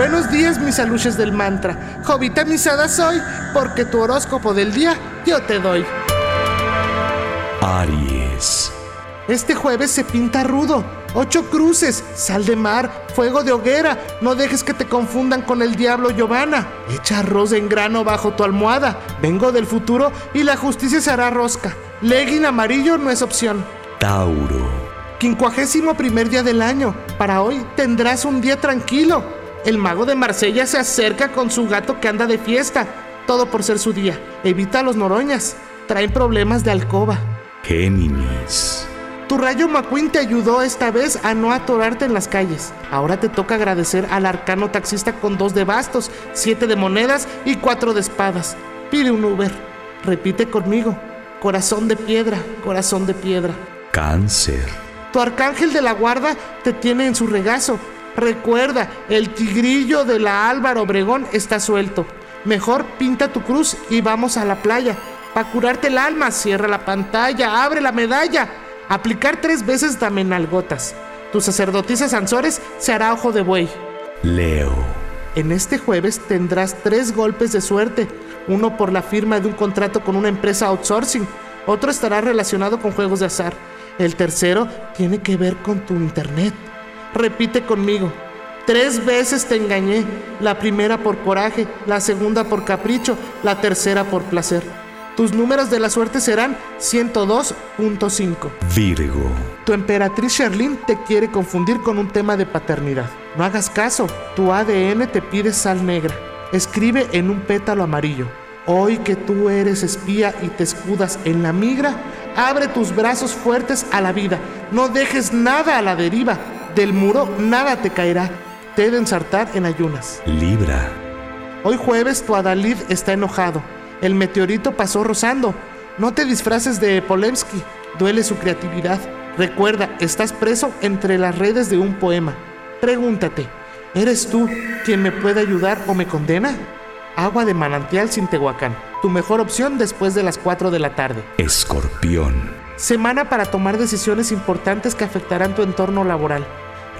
Buenos días, mis aluches del mantra. Jovita misada soy, porque tu horóscopo del día yo te doy. Aries. Este jueves se pinta rudo. Ocho cruces, sal de mar, fuego de hoguera. No dejes que te confundan con el diablo Giovanna. Echa arroz en grano bajo tu almohada. Vengo del futuro y la justicia se hará rosca. Legging amarillo no es opción. Tauro. Quincuagésimo primer día del año. Para hoy tendrás un día tranquilo. El mago de Marsella se acerca con su gato que anda de fiesta. Todo por ser su día. Evita los noroñas. Traen problemas de alcoba. Géminis. Tu rayo McQueen te ayudó esta vez a no atorarte en las calles. Ahora te toca agradecer al arcano taxista con dos de bastos, siete de monedas y cuatro de espadas. Pide un Uber. Repite conmigo. Corazón de piedra, corazón de piedra. Cáncer. Tu arcángel de la guarda te tiene en su regazo. Recuerda, el tigrillo de la Álvaro Obregón está suelto. Mejor pinta tu cruz y vamos a la playa. Para curarte el alma, cierra la pantalla, abre la medalla. Aplicar tres veces damenalgotas. Tu sacerdotisa Sansores se hará ojo de buey. Leo. En este jueves tendrás tres golpes de suerte. Uno por la firma de un contrato con una empresa outsourcing. Otro estará relacionado con juegos de azar. El tercero tiene que ver con tu internet. Repite conmigo. Tres veces te engañé. La primera por coraje, la segunda por capricho, la tercera por placer. Tus números de la suerte serán 102.5. Virgo. Tu emperatriz Sherlyn te quiere confundir con un tema de paternidad. No hagas caso, tu ADN te pide sal negra. Escribe en un pétalo amarillo. Hoy que tú eres espía y te escudas en la migra, abre tus brazos fuertes a la vida. No dejes nada a la deriva. Del muro nada te caerá. Te he de ensartar en ayunas. Libra. Hoy jueves tu Adalid está enojado. El meteorito pasó rozando. No te disfraces de Polemsky. Duele su creatividad. Recuerda, estás preso entre las redes de un poema. Pregúntate, ¿eres tú quien me puede ayudar o me condena? Agua de manantial sin Tehuacán. Tu mejor opción después de las 4 de la tarde. Escorpión. Semana para tomar decisiones importantes que afectarán tu entorno laboral.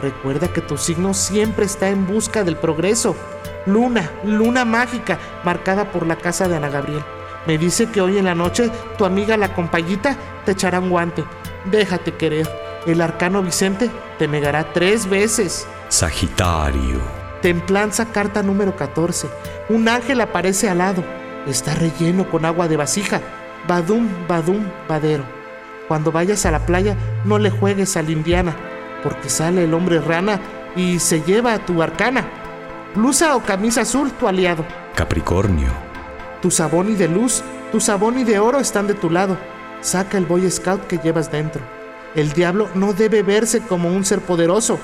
Recuerda que tu signo siempre está en busca del progreso. Luna, luna mágica, marcada por la casa de Ana Gabriel. Me dice que hoy en la noche tu amiga la compayita te echará un guante. Déjate querer. El arcano Vicente te negará tres veces. Sagitario. Templanza, carta número 14. Un ángel aparece al lado. Está relleno con agua de vasija. Badum, badum, badero. Cuando vayas a la playa, no le juegues a la indiana, porque sale el hombre rana y se lleva a tu arcana. Blusa o camisa azul, tu aliado. Capricornio. Tu sabón y de luz, tu sabón y de oro están de tu lado. Saca el Boy Scout que llevas dentro. El diablo no debe verse como un ser poderoso.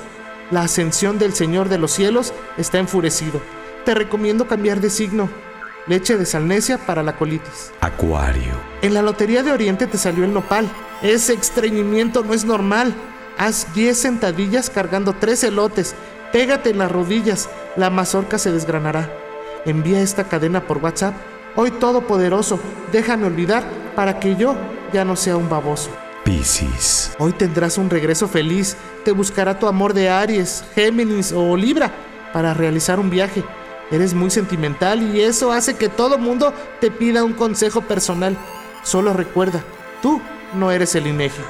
La ascensión del Señor de los cielos está enfurecido. Te recomiendo cambiar de signo. Leche de salnesia para la colitis. Acuario. En la Lotería de Oriente te salió el nopal. Ese estreñimiento no es normal. Haz 10 sentadillas cargando 3 elotes. Pégate en las rodillas. La mazorca se desgranará. Envía esta cadena por WhatsApp. Hoy Todopoderoso, déjame olvidar para que yo ya no sea un baboso. Piscis. Hoy tendrás un regreso feliz. Te buscará tu amor de Aries, Géminis o Libra para realizar un viaje. Eres muy sentimental y eso hace que todo mundo te pida un consejo personal. Solo recuerda, tú no eres el INEGI.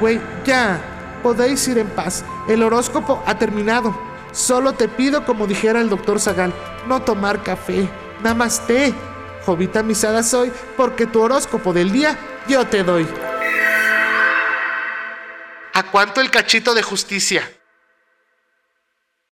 Güey, ya, podéis ir en paz. El horóscopo ha terminado. Solo te pido, como dijera el doctor Zagal, no tomar café. Namaste. Jovita misada soy, porque tu horóscopo del día yo te doy. ¿A cuánto el cachito de justicia?